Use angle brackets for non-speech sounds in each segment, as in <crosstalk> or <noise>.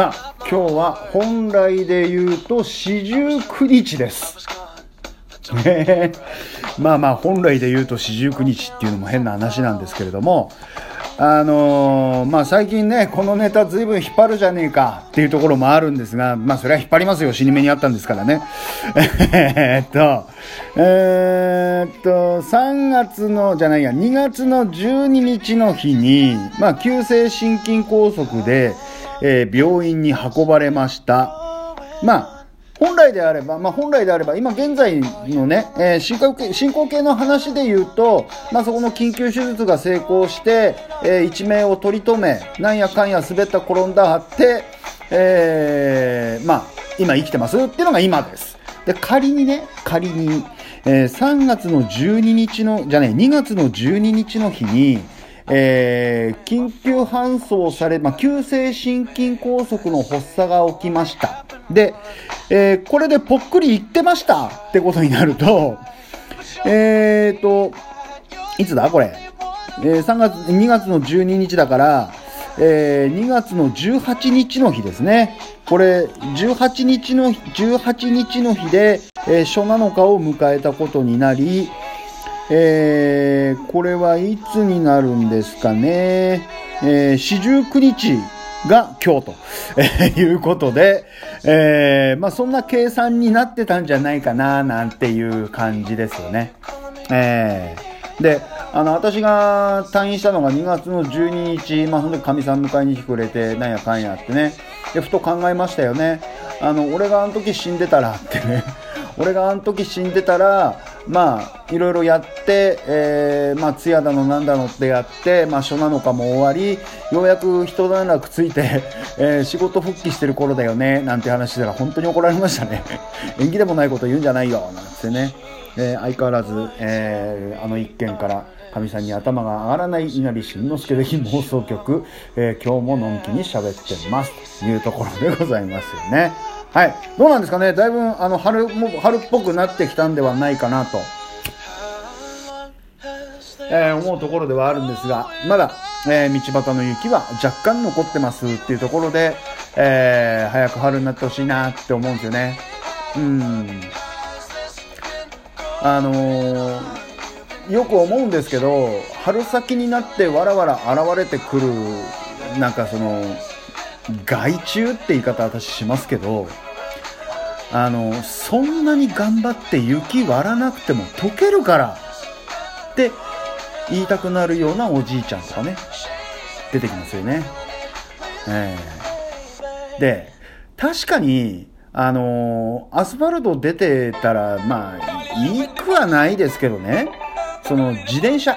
さあ今日は本来で言うと四十九日です。ね。まあまあ本来で言うと四十九日っていうのも変な話なんですけれどもあのー、まあ最近ねこのネタずいぶん引っ張るじゃねえかっていうところもあるんですがまあそれは引っ張りますよ。死に目にあったんですからね。<laughs> えっとえー、っと3月のじゃないや2月の12日の日にまあ急性心筋梗塞でえー、病院に運ばれました。まあ本来であれば、まあ、本来であれば、今現在のね、えー、進行形進行形の話で言うと、まあ、そこの緊急手術が成功して、えー、一命を取り留め、なんやかんや滑った転んだはって、えー、まあ、今生きてますっていうのが今です。で、仮にね、仮に、えー、3月の12日の、じゃね、2月の12日の日に、えー、緊急搬送され、まあ、急性心筋梗塞の発作が起きました。で、えー、これでぽっくり言ってましたってことになると、えーと、いつだ？これ。えー、3月、2月の12日だから、えー、2月の18日の日ですね。これ、18日の、18日の日で、えー、初7日を迎えたことになり、えー、これはいつになるんですかね。えー、四十九日が今日と、<laughs> えー、いうことで、えー、まあそんな計算になってたんじゃないかな、なんていう感じですよね。えー、で、あの、私が退院したのが2月の12日、まあ、その時かみさん迎えに来てくれて、なんやかんやってね。で、ふと考えましたよね。あの、俺があの時死んでたらってね。俺があの時死んでたら、まあ、いろいろやって、えー、まあ、通夜だのなんだのってやって、まあ、初7日も終わり、ようやく一段落ついて、えー、仕事復帰してる頃だよね、なんて話したら本当に怒られましたね。<laughs> 縁起でもないこと言うんじゃないよ、なんてね。えー、相変わらず、えー、あの一件から、かみさんに頭が上がらない稲荷慎之介的妄想曲、えー、今日ものんきに喋ってますというところでございますよね。はい。どうなんですかね？だいぶ、あの、春も、春っぽくなってきたんではないかなと、えー、思うところではあるんですが、まだ、えー、道端の雪は若干残ってますっていうところで、えー、早く春になってほしいなって思うんですよね。うん。あのー、よく思うんですけど、春先になってわらわら現れてくる、なんかその、害虫って言い方私しますけどあのそんなに頑張って雪割らなくても溶けるからって言いたくなるようなおじいちゃんとかね出てきますよね。えー、で確かにあのアスファルト出てたらまあいいくはないですけどね。その自転車。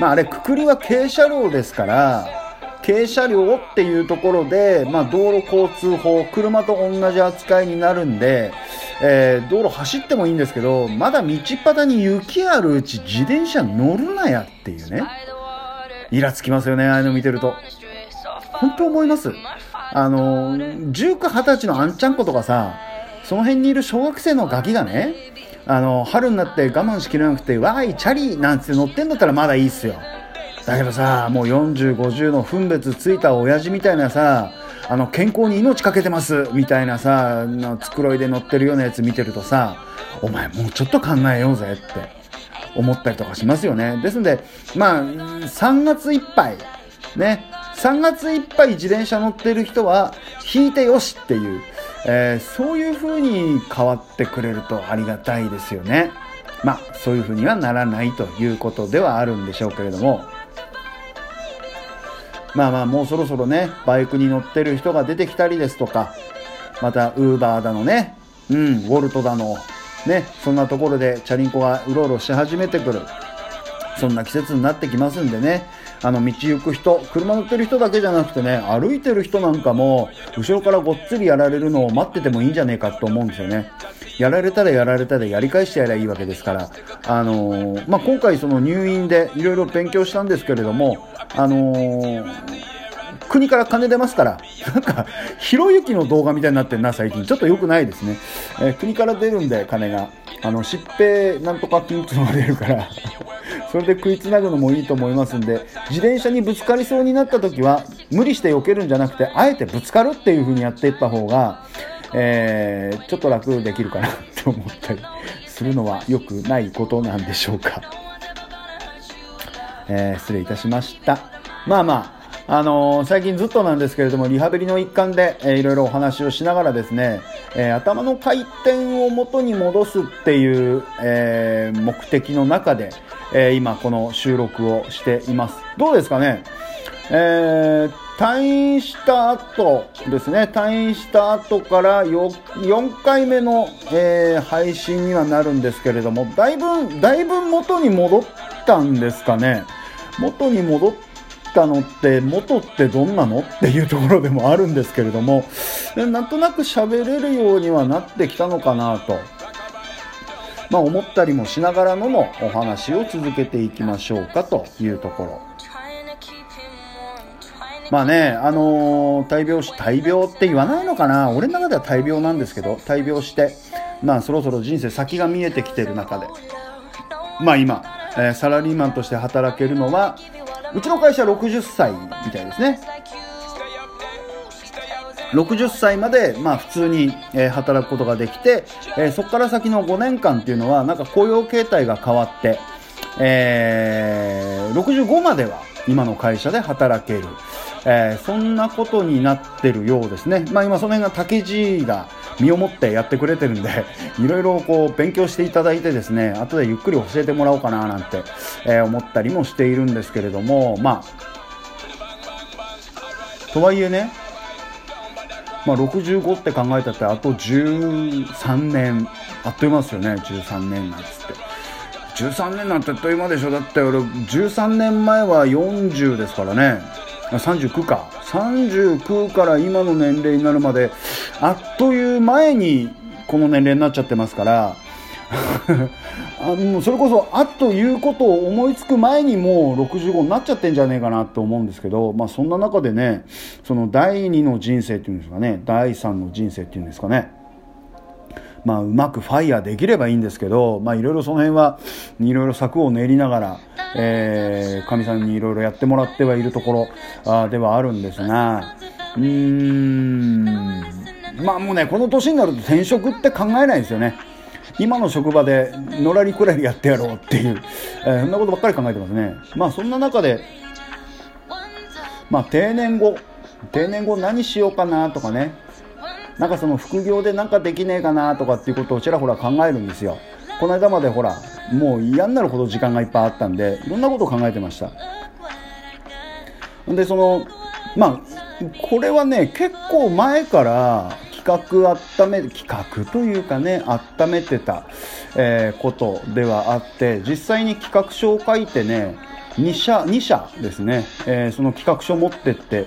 まああれくくりは軽車両ですから軽車両っていうところで、まあ、道路交通法、車と同じ扱いになるんで、えー、道路走ってもいいんですけど、まだ道端に雪あるうち自転車乗るなやっていうね。イラつきますよね、ああいうの見てると。本当思います。あの、19、20歳のあんちゃん子とかさ、その辺にいる小学生のガキがね、あの、春になって我慢しきれなくて、わーい、チャリなんて乗ってんだったらまだいいっすよ。だけどさもう40、50の分別ついた親父みたいなさあの健康に命かけてますみたいなさの繕いで乗ってるようなやつ見てるとさお前もうちょっと考えようぜって思ったりとかしますよね。ですんでまあ3月いっぱいね3月いっぱい自転車乗ってる人は引いてよしっていう、えー、そういう風に変わってくれるとありがたいですよね。まあそういう風にはならないということではあるんでしょうけれどもまあまあもうそろそろね、バイクに乗ってる人が出てきたりですとか、またウーバーだのね、うん、ウォルトだの、ね、そんなところでチャリンコがうろうろし始めてくる。そんな季節になってきますんでね、あの道行く人、車乗ってる人だけじゃなくてね、歩いてる人なんかも、後ろからごっつりやられるのを待っててもいいんじゃねえかと思うんですよね。やられたらやられたでやり返してやればいいわけですから、あのー、まあ、今回その入院でいろいろ勉強したんですけれども、あのー、国から金出ますから、なんか、ひろゆきの動画みたいになってんな、最近。ちょっと良くないですね。えー、国から出るんで、金が。あの、疾病なんとか金っていうのが出るから、<laughs> それで食いつなぐのもいいと思いますんで、自転車にぶつかりそうになった時は、無理して避けるんじゃなくてあえてぶつかるっていう風にやっていった方が、えー、ちょっと楽できるかなって思ったりするのは良くないことなんでしょうか。<laughs> えー、失礼いたしました。まあまあ、あのー、最近ずっとなんですけれども、リハビリの一環で、えー、いろいろお話をしながらですね、えー、頭の回転を元に戻すっていう、えー、目的の中で、えー、今この収録をしています。どうですかね？えー、退院した後ですね、退院した後から 4, 回目の、えー、配信にはなるんですけれども、だいぶ、だいぶ元に戻ったんですかね。元に戻ったのって元ってどんなのっていうところでもあるんですけれどもなんとなく喋れるようにはなってきたのかなと、まあ、思ったりもしながらののお話を続けていきましょうかというところ。まあね、あのー、大病し、大病って言わないのかな？俺の中では大病なんですけど、大病して、まあそろそろ人生先が見えてきてる中で、まあ今、えー、サラリーマンとして働けるのは、うちの会社60歳みたいですね。60歳まで、まあ、普通に、えー、働くことができて、えー、そこから先の5年間っていうのは、なんか雇用形態が変わって、えー、65までは今の会社で働ける。えー、そんなことになってるようですね。まあ今その辺が竹地が身をもってやってくれてるんで、<laughs> いろいろこう勉強していただいてですね、後でゆっくり教えてもらおうかななんて、えー、思ったりもしているんですけれども、まあ、とはいえね、まあ、65って考えたってあと13年あっという間ですよね。13年なんつって。13年なんてあっという間でしょ。だって俺13年前は40ですからね。39か。39から今の年齢になるまであっという前にこの年齢になっちゃってますから <laughs> あのそれこそあっということを思いつく前にもう65になっちゃってんじゃねえかなと思うんですけど、まあ、そんな中でねその第2の人生っていうんですかね第3の人生っていうんですかねまあ、うまくファイヤーできればいいんですけど、まあ、いろいろその辺はいろいろ策を練りながら、えー、かみさんにいろいろやってもらってはいるところあではあるんですが、うーん、まあもうね、この年になると転職って考えないですよね。今の職場でのらりくらりやってやろうっていう、えー、そんなことばっかり考えてますね。まあそんな中で、まあ定年後、定年後何しようかなとかね、なんかその副業でなんかできねえかなとかっていうことをちらほら考えるんですよ。この間までほら、もう嫌になるほど時間がいっぱいあったんで、いろんなことを考えてました？で、その、まあ、これはね、結構前から企画温め、企画というかね、温めてた、えー、ことではあって、実際に企画書を書いてね、2社、2社ですね、えー、その企画書を持ってって、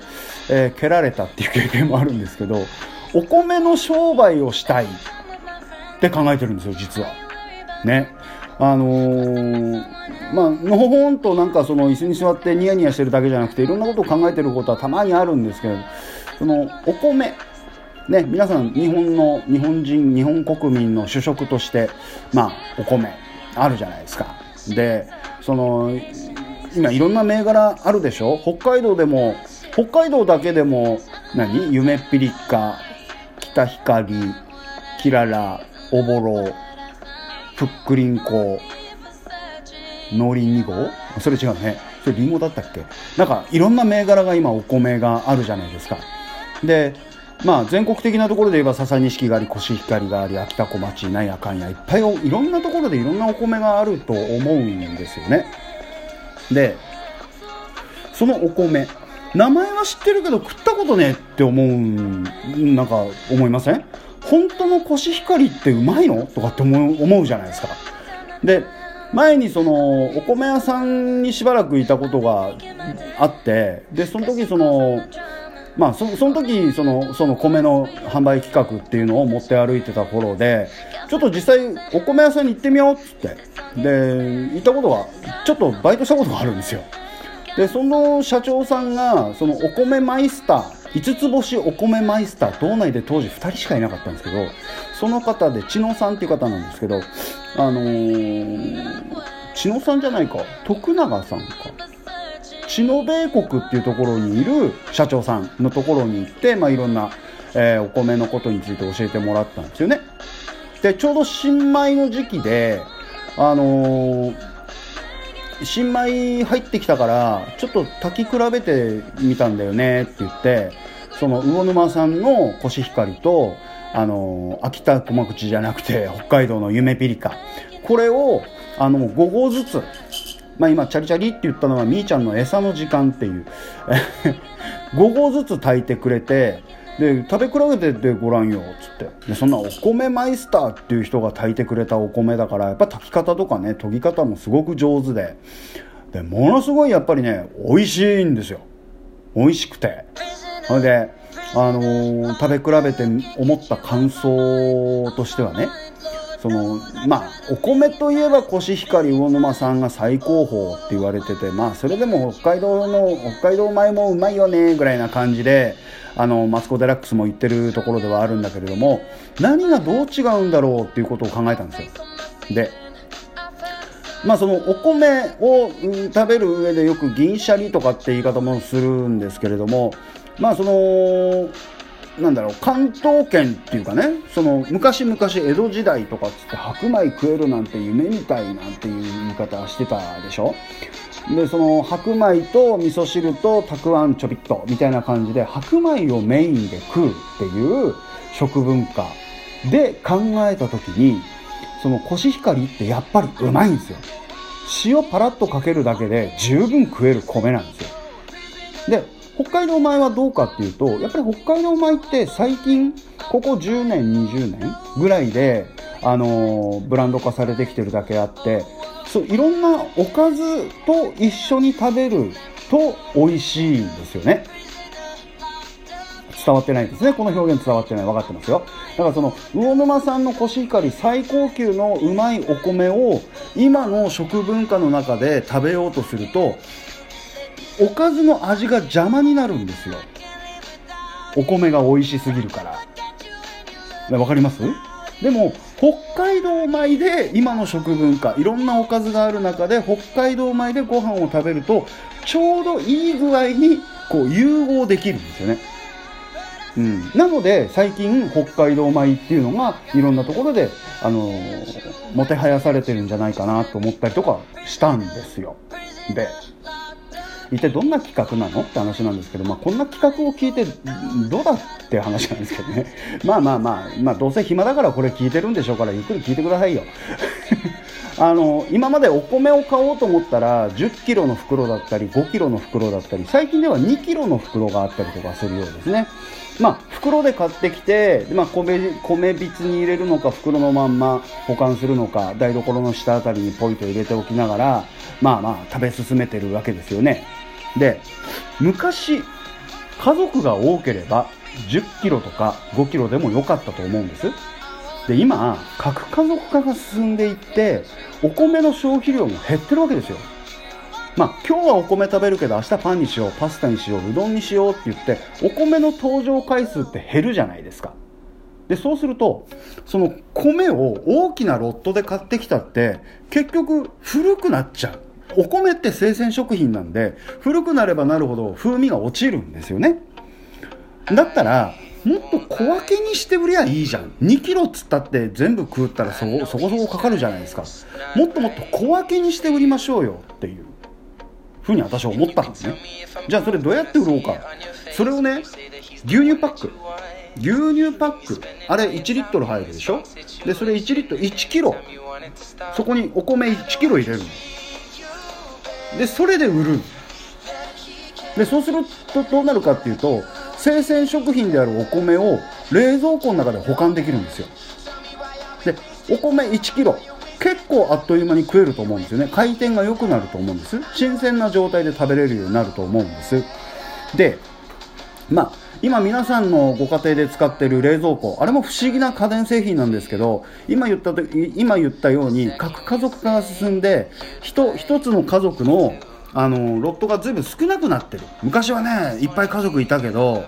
えー、蹴られたっていう経験もあるんですけど、お米の商売をしたいって考えてるんですよ、実は。ね。あのー、まあ、のほほんとなんかその椅子に座ってニヤニヤしてるだけじゃなくて、いろんなことを考えてることはたまにあるんですけど、そのお米、ね、皆さん日本の、日本人、日本国民の主食として、まあ、お米、あるじゃないですか。で、その、今いろんな銘柄あるでしょ？北海道でも、北海道だけでも、何？夢っぴりか、北光、キララ、おぼろ、ふっくりんこ、農林2号それ違うね。それリンゴだったっけ？なんかいろんな銘柄が今お米があるじゃないですか。で、まあ、全国的なところで言えば笹錦がありコシヒカリがあり秋田小町なんやかんやいっぱいいろんなところでいろんなお米があると思うんですよねでそのお米名前は知ってるけど食ったことねって思うなんか思いません？本当のコシヒカリってうまいの？とかって思うじゃないですか。で前にそのお米屋さんにしばらくいたことがあってでその時そのまあそその時そのその米の販売企画っていうのを持って歩いてた頃でちょっと実際お米屋さんに行ってみようっつって。で行ったことがちょっとバイトしたことがあるんですよ。でその社長さんがそのお米マイスター5つ星お米マイスター道内で当時2人しかいなかったんですけどその方で千野さんっていう方なんですけどあのー、千野さんじゃないか徳永さんか口の米国っていうところにいる社長さんのところに行って、まあ、いろんな、えー、お米のことについて教えてもらったんですよね。で、ちょうど新米の時期で、あのー、新米入ってきたから、ちょっと炊き比べてみたんだよねって言って、その魚沼産のコシヒカリと、あの、秋田小口じゃなくて、北海道の夢ピリカ。これを、あの、5合ずつ、まあ今、チャリチャリって言ったのは、みーちゃんの餌の時間っていう、<laughs> 5合ずつ炊いてくれて、で、食べ比べててごらんよっ、つって。で、そんなお米マイスターっていう人が炊いてくれたお米だから、やっぱ炊き方とかね、研ぎ方もすごく上手で、で、ものすごいやっぱりね、美味しいんですよ。美味しくて。それで、あのー、食べ比べて思った感想としてはね、その、まあ、お米といえばコシヒカリ魚沼さんが最高峰って言われてて、まあ、それでも北海道の、北海道米もうまいよね、ぐらいな感じで、あの、マツコ・デラックスも言ってるところではあるんだけれども、何がどう違うんだろうっていうことを考えたんですよ。で、まあそのお米を食べる上でよく銀シャリとかって言い方もするんですけれども、まあその、なんだろう、関東圏っていうかね、その昔々江戸時代とかっつって白米食えるなんて夢みたいなんていう言い方してたでしょ？でその白米と味噌汁とたくあんちょびっとみたいな感じで白米をメインで食うっていう食文化で考えた時にそのコシヒカリってやっぱりうまいんですよ。塩パラッとかけるだけで十分食える米なんですよ。で北海道米はどうかっていうとやっぱり北海道米って最近ここ10年20年ぐらいであのブランド化されてきてるだけあってそういろんなおかずと一緒に食べると美味しいんですよね。伝わってないですね。この表現伝わってない。分かってますよ。だからその、魚沼産のコシヒカリ最高級のうまいお米を今の食文化の中で食べようとすると、おかずの味が邪魔になるんですよ。お米が美味しすぎるから。わかります？でも、北海道米で今の食文化、いろんなおかずがある中で、北海道米でご飯を食べると、ちょうどいい具合に、こう、融合できるんですよね。うん。なので、最近、北海道米っていうのが、いろんなところで、あのー、もてはやされてるんじゃないかなと思ったりとかしたんですよ。で、一体どんな企画なの？って話なんですけど、まあ、こんな企画を聞いてどうだって話なんですけどね。<laughs> まあまあまあ、まあ、どうせ暇だからこれ聞いてるんでしょうからゆっくり聞いてくださいよ。<laughs> あの今までお米を買おうと思ったら1 0キロの袋だったり5キロの袋だったり最近では2キロの袋があったりとかするようですね。まあ、袋で買ってきて、まあ、米米びつに入れるのか袋のまんま保管するのか台所の下あたりにポイと入れておきながらまあまあ食べ進めてるわけですよね。で昔家族が多ければ1 0キロとか5キロでも良かったと思うんです。で今核家族化が進んでいってお米の消費量も減ってるわけですよ。まあ今日はお米食べるけど明日パンにしようパスタにしよううどんにしようって言ってお米の登場回数って減るじゃないですか。でそうするとその米を大きなロットで買ってきたって結局古くなっちゃう。お米って生鮮食品なんで古くなればなるほど風味が落ちるんですよね。だったらもっと小分けにして売りゃいいじゃん。2キロっつったって全部食ったらそこそこそこかかるじゃないですか。もっともっと小分けにして売りましょうよ。っていう。ふうに私は思ったんですね。じゃあそれどうやって売ろうか。それをね牛乳パック。牛乳パック。あれ1リットル入るでしょ？でそれ1リットル1キロ。そこにお米1キロ入れるの。でそれで売る。でそうするとどうなるかっていうと生鮮食品であるお米を冷蔵庫の中で保管できるんですよ。でお米1 k g 結構あっという間に食えると思うんですよね。回転が良くなると思うんです。新鮮な状態で食べれるようになると思うんです。でまあ今皆さんのご家庭で使ってる冷蔵庫、あれも不思議な家電製品なんですけど、今言った今言ったように核家族化が進んで、一一つの家族のあのロットがずいぶん少なくなってる。昔はねいっぱい家族いたけど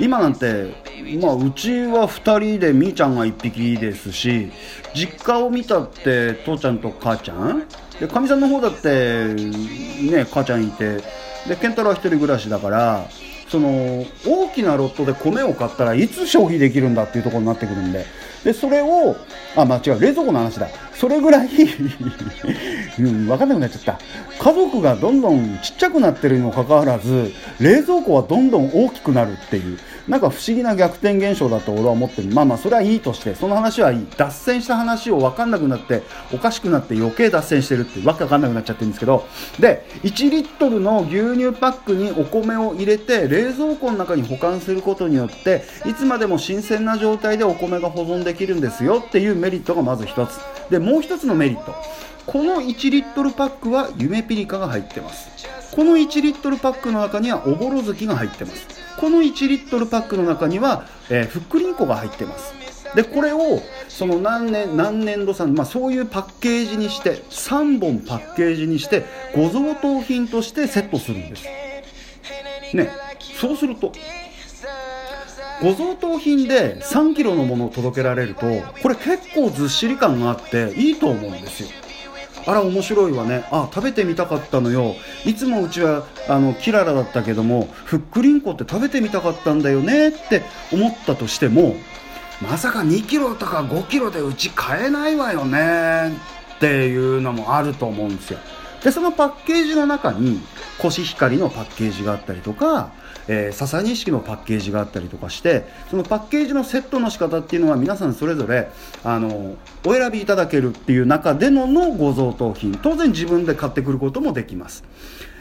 今なんて、まあ、うちは2人でみーちゃんが1匹ですし実家を見たって父ちゃんと母ちゃん？でかみさんの方だってね母ちゃんいてで健太郎は一人暮らしだからその大きなロットで米を買ったらいつ消費できるんだっていうところになってくるんで。でそれをあ間違う冷蔵庫の話だ。それぐらいうん、分かんなくなっちゃった。家族がどんどんちっちゃくなってるにもかかわらず冷蔵庫はどんどん大きくなるっていう。なんか不思議な逆転現象だと俺は思ってる。まあまあそれはいいとしてその話はいい。脱線した話を分かんなくなっておかしくなって余計脱線してるってわけわかんなくなっちゃってるんですけど。で1リットルの牛乳パックにお米を入れて冷蔵庫の中に保管することによっていつまでも新鮮な状態でお米が保存できるんですよっていうメリットがまず1つ。でもう1つのメリット。この1リットルパックは夢ピリカが入ってます。この1リットルパックの中にはおぼろ月が入ってます。この1リットルパックの中には、えー、ふっくりんこが入ってます。でこれをその何年何年度産、まあ、そういうパッケージにして3本パッケージにしてご贈答品としてセットするんです。ねそうするとご贈答品で3キロのものを届けられるとこれ結構ずっしり感があっていいと思うんですよ。あら面白いわね。あ食べてみたかったのよ。いつもうちはあのキララだったけどもふっくりんこって食べてみたかったんだよね。って思ったとしてもまさか2キロとか5キロでうち買えないわよね。っていうのもあると思うんですよ。でそのパッケージの中にコシヒカリのパッケージがあったりとかえー、笹錦のパッケージがあったりとかしてそのパッケージのセットの仕方っていうのは皆さんそれぞれあのお選びいただけるっていう中でののご贈答品。当然自分で買ってくることもできます、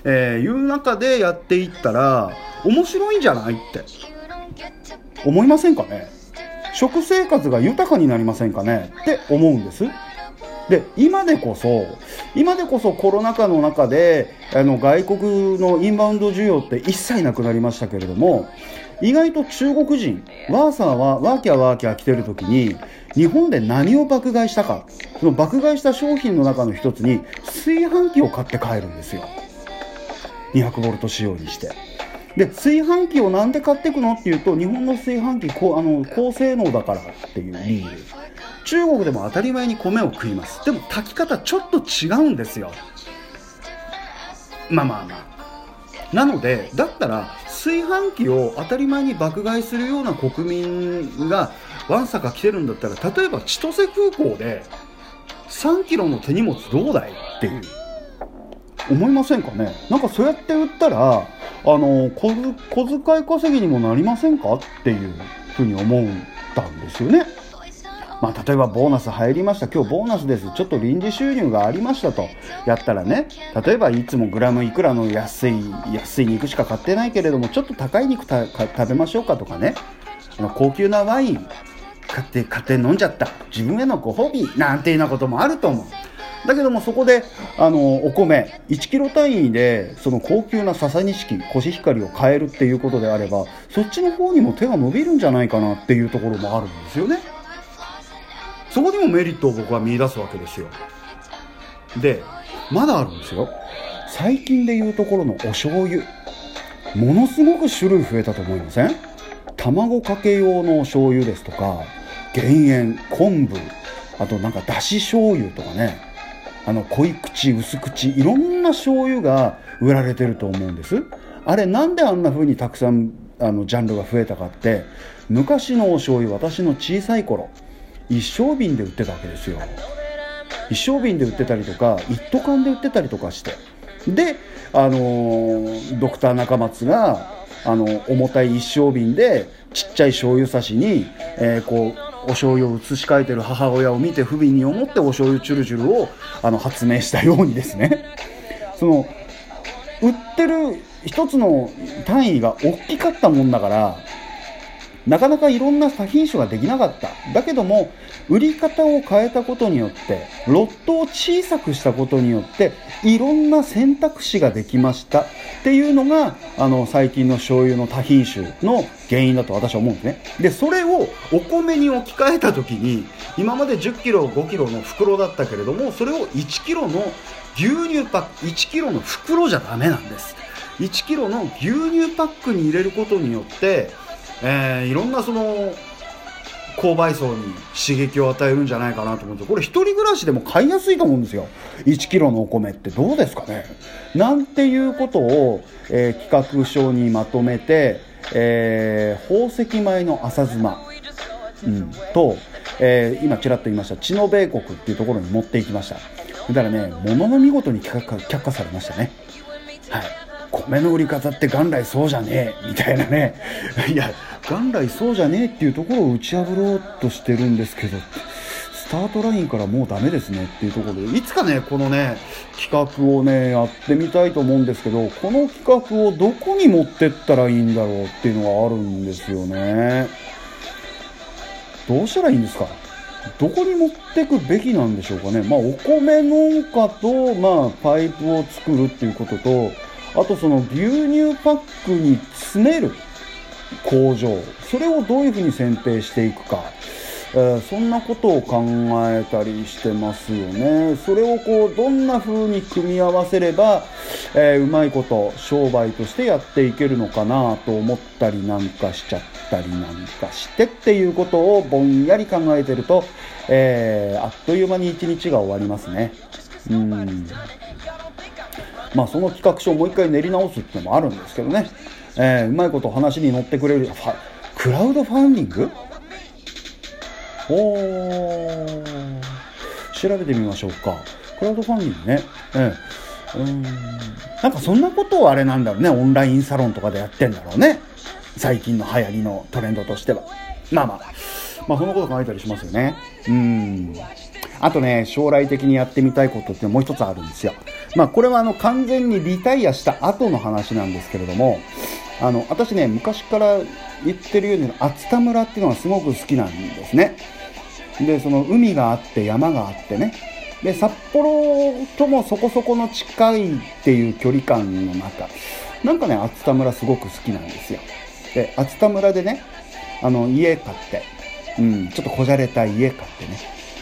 えー、いう中でやっていったら面白いんじゃないって。思いませんかね？食生活が豊かになりませんかね？って思うんです。で今でこそ今でこそコロナ禍の中であの外国のインバウンド需要って一切なくなりましたけれども意外と中国人ワーサーはワーキャーワーキャー来てる時に日本で何を爆買いしたかその爆買いした商品の中の一つに炊飯器を買って帰るんですよ。200ボルト仕様にして。で炊飯器をなんで買っていくのっていうと日本の炊飯器こあの高性能だからっていう理由中国でも当たり前に米を食います。でも炊き方ちょっと違うんですよ。まあまあまあ。なのでだったら炊飯器を当たり前に爆買いするような国民がわんさか来てるんだったら例えば千歳空港で3キロの手荷物どうだいっていう。思いませんかね？なんかそうやって売ったらあの小遣い稼ぎにもなりませんか？っていうふうに思ったんですよね。まあ、例えばボーナス入りました。今日ボーナスです。ちょっと臨時収入がありましたと。やったらね。例えばいつもグラムいくらの安い安い肉しか買ってないけれどもちょっと高い肉食べましょうかとかね。高級なワイン買って買って飲んじゃった。自分へのご褒美なんていうようなこともあると思う。だけどもそこであのお米1キロ単位でその高級な笹錦コシヒカリを買えるっていうことであればそっちの方にも手が伸びるんじゃないかなっていうところもあるんですよね。そこにもメリットを僕は見出すわけですよ。でまだあるんですよ。最近で言うところのお醤油。ものすごく種類増えたと思いません？卵かけ用の醤油ですとか減塩昆布あとなんかだし醤油とかね。あの濃い口薄口いろんな醤油が売られてると思うんです。あれなんであんな風にたくさんあのジャンルが増えたかって昔のお醤油私の小さい頃一升瓶で売ってたわけですよ。一升瓶で売ってたりとか一斗缶で売ってたりとかして。であの、ドクター中松があの重たい一升瓶でちっちゃい醤油差しに、えー、こうお醤油を移し替えてる母親を見て不憫に思ってお醤油チュルチュルをあの発明したようにですね。<laughs> その売ってる一つの単位が大きかったもんだからなかなかいろんな多品種ができなかった。だけども、売り方を変えたことによって、ロットを小さくしたことによって、いろんな選択肢ができましたっていうのが、あの、最近の醤油の多品種の原因だと私は思うんですね。で、それをお米に置き換えた時に、今まで10キロ、5キロの袋だったけれども、それを1キロの牛乳パック、1キロの袋じゃダメなんです。1キロの牛乳パックに入れることによって、えー、いろんなその購買層に刺激を与えるんじゃないかなと思うんですこれ一人暮らしでも買いやすいと思うんですよ。1キロのお米って。どうですかね。なんていうことを、えー、企画書にまとめて、えー、宝石米の浅妻、うん、と、えー、今ちらっと言いました。知の米国っていうところに持っていきました。だからねものの見事に却下却下されましたね。はい。米の売り方って元来そうじゃねえみたいなね。いや元来そうじゃねえっていうところを打ち破ろうとしてるんですけどスタートラインからもうダメですねっていうところで。いつかねこのね企画をねやってみたいと思うんですけどこの企画をどこに持ってったらいいんだろうっていうのがあるんですよね。どうしたらいいんですか？どこに持ってくべきなんでしょうかね。まあお米農家とまあパイプを作るっていうこととあとその牛乳パックに詰める工場。それをどういうふうに選定していくか、えー、そんなことを考えたりしてますよね。それをこうどんな風に組み合わせれば、えー、うまいこと商売としてやっていけるのかなと思ったりなんかしちゃったりなんかしてっていうことをぼんやり考えてると、えー、あっという間に一日が終わりますね。うん。まあその企画書をもう一回練り直すっていうのもあるんですけどね。えー、うまいこと話に乗ってくれるクラウドファンディング？おー。調べてみましょうか。クラウドファンディングね。えー、うん。なんかそんなことをあれなんだろうね。オンラインサロンとかでやってんだろうね。最近の流行りのトレンドとしては。まあまあ。まあそんなこと考えたりしますよね。うん。あとね将来的にやってみたいことってもう一つあるんですよ。まあこれはあの完全にリタイアした後の話なんですけれどもあの私ね昔から言ってるように熱田村っていうのがすごく好きなんですね。でその海があって山があってね。で札幌ともそこそこの近いっていう距離感の中。なんかね熱田村すごく好きなんですよ。で熱田村でねあの家買って、うん、ちょっとこじゃれた家買ってね。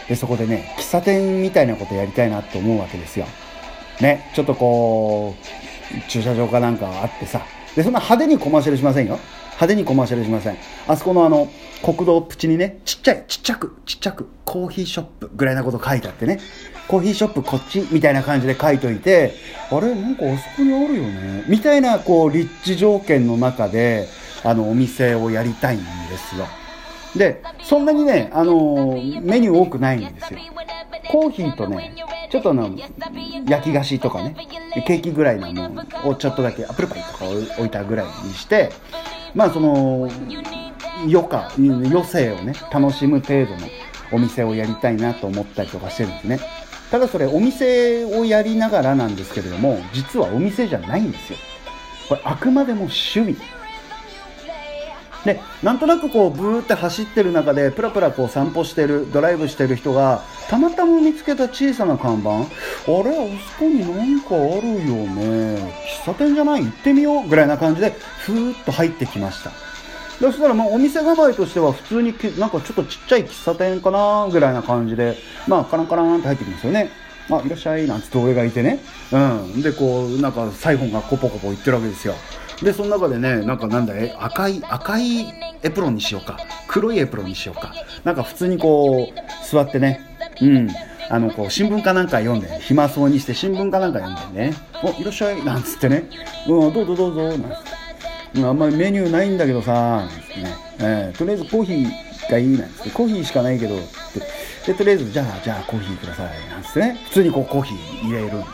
でそこでね喫茶店みたいなことやりたいなと思うわけですよ。ねちょっとこう駐車場かなんかあってさ。でそんな派手にコマーシャルしませんよ。派手にコマーシャルしません。あそこのあの国道プチにねちっちゃいちっちゃくちっちゃくコーヒーショップぐらいなこと書いてあってね。コーヒーショップこっちみたいな感じで書いといてあれ？なんかあそこにあるよね。みたいなこう立地条件の中であのお店をやりたいんですよ。でそんなにねあのメニュー多くないんですよ。コーヒーとねちょっとあの焼き菓子とかねケーキぐらいのものをちょっとだけアップルパイとか置いたぐらいにしてまあその余暇余生をね楽しむ程度のお店をやりたいなと思ったりとかしてるんですね。ただそれお店をやりながらなんですけれども実はお店じゃないんですよ。これあくまでも趣味。でなんとなくこうブーって走ってる中でプラプラこう散歩してるドライブしてる人がたまたま見つけた小さな看板。あれあそこに何かあるよね。喫茶店じゃない？行ってみようぐらいな感じでふーっと入ってきました。そしたらまあお店構えとしては普通になんかちょっとちっちゃい喫茶店かなぐらいな感じでまあカランカランって入ってきますよね。あいらっしゃいなんつって俺がいてね。うん。でこうなんかサイフォンがコポコポ言ってるわけですよ。でその中でねなんかなんだい赤い赤いエプロンにしようか。黒いエプロンにしようか。なんか普通にこう座ってね。うん。あのこう新聞かなんか読んで暇そうにして新聞かなんか読んでね「おいらっしゃい」なんつってね「うんどうぞどうぞ」なんつって「あんまりメニューないんだけどさ」なんつってね、えー、とりあえずコーヒーがいい」なんつって「コーヒーしかないけど」って。でとりあえず「じゃあじゃあコーヒーください」なんつってね。普通にこうコーヒー入れる。んで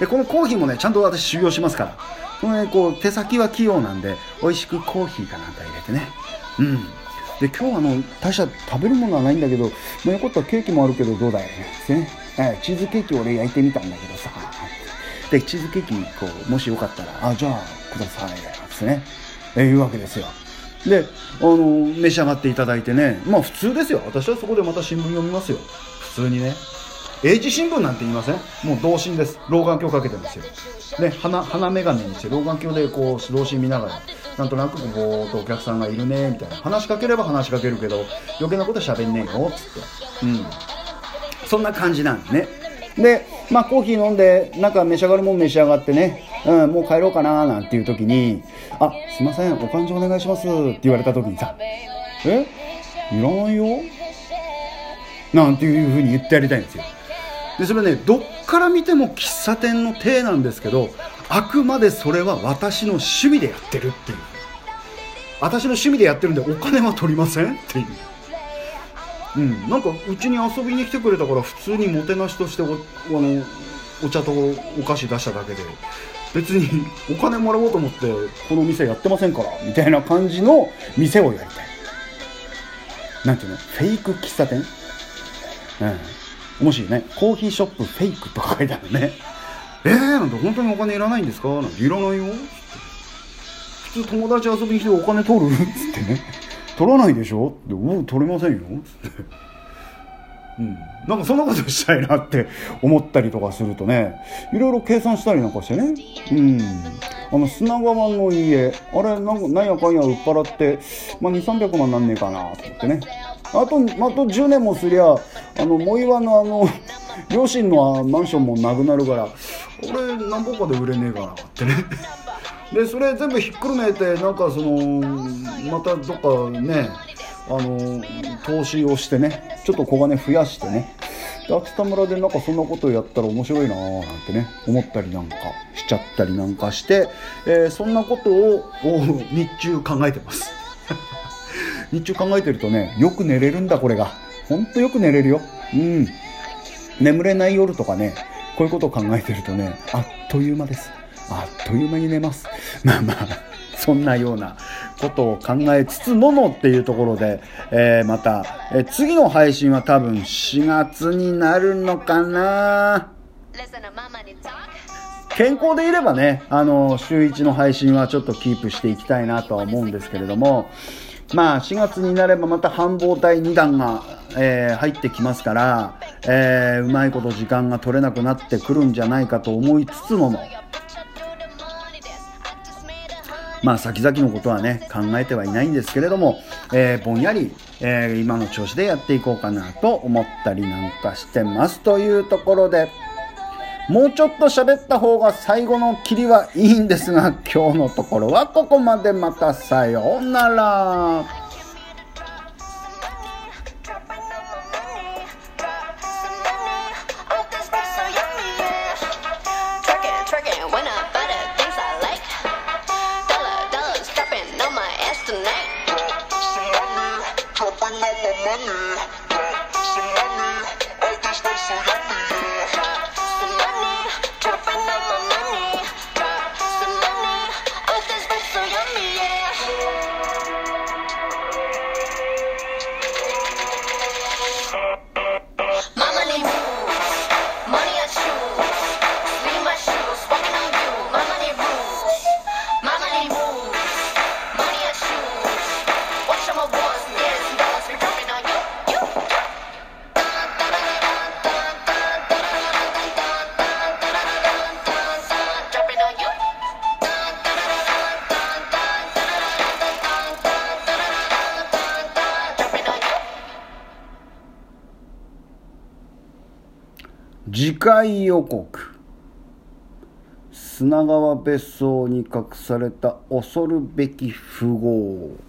でこのコーヒーもねちゃんと私修行しますから。このねこう手先は器用なんで美味しくコーヒーかなんか入れてね。うん。で今日あの大した食べるものはないんだけどまあ、よかったらケーキもあるけどどうだいってね、えチーズケーキ俺焼いてみたんだけどさ。でチーズケーキこうもしよかったらあじゃあくださいってね。えー、言うわけですよ。であの召し上がっていただいてね。まあ普通ですよ。私はそこでまた新聞読みますよ。普通にね。英字新聞なんて言いません？もう同心です。老眼鏡かけてますよ。で鼻鼻眼鏡にして老眼鏡でこう同心見ながらなんとなくぼーっとお客さんがいるねみたいな。話しかければ話しかけるけど余計なこと喋んねえよっつって。うん。そんな感じなんでね。でまあコーヒー飲んでなんか召し上がるもん召し上がってね、うん、もう帰ろうかななんていう時に「あすいませんお勘定お願いします」って言われた時にさ「え？いらないよ。なんていうふうに言ってやりたいんですよ。でそれねどっから見ても喫茶店の体なんですけどあくまでそれは私の趣味でやってるっていう。私の趣味でやってるんでお金は取りませんっていう。うん。なんかうちに遊びに来てくれたから普通にもてなしとしておあのお茶とお菓子出しただけで別にお金もらおうと思ってこの店やってませんからみたいな感じの店をやりたい。なんていうの？フェイク喫茶店？うん。もしね。コーヒーショップフェイクとか書いてあるね。えー、なんて本当にお金いらないんですか？なんていらないよ。普通友達遊びに来てお金取る？っつってね。取らないでしょ？ってお取れませんよ。つってうん、なんかそんなことしたいなって思ったりとかするとねいろいろ計算したりなんかしてね。うん。あの砂川の家。あれなんかなんやかんや売っ払って、まあ、2300万なんねえかなと思ってねあとあと10年もすりゃあの藻岩のあの両親のマンションもなくなるから俺何ぼかで売れねえかなってね。でそれ全部ひっくるめてなんかそのまたどっかねあの投資をしてねちょっと小金増やしてね。で秋田村でなんかそんなことやったら面白いなーなんてね思ったりなんかしちゃったりなんかして、えー、そんなことを日中考えてます。日中考えてるとねよく寝れるんだこれが。ほんとよく寝れるよ。うん。眠れない夜とかねこういうことを考えてるとねあっという間です。あっという間に寝ます。<laughs> まあまあそんなようなことを考えつつものっていうところで、えー、また、えー、次の配信は多分4月になるのかな。健康でいればね、あの、週1の配信はちょっとキープしていきたいなとは思うんですけれども、まあ4月になればまた繁忙第2弾が、えー、入ってきますから、えー、うまいこと時間が取れなくなってくるんじゃないかと思いつつも、まあ先々のことはね、考えてはいないんですけれども、えー、ぼんやり、え、今の調子でやっていこうかなと思ったりなんかしてますというところで、もうちょっと喋った方が最後の切りはいいんですが、今日のところはここまでまたさようなら。回予告。砂川別荘に隠された恐るべき富豪。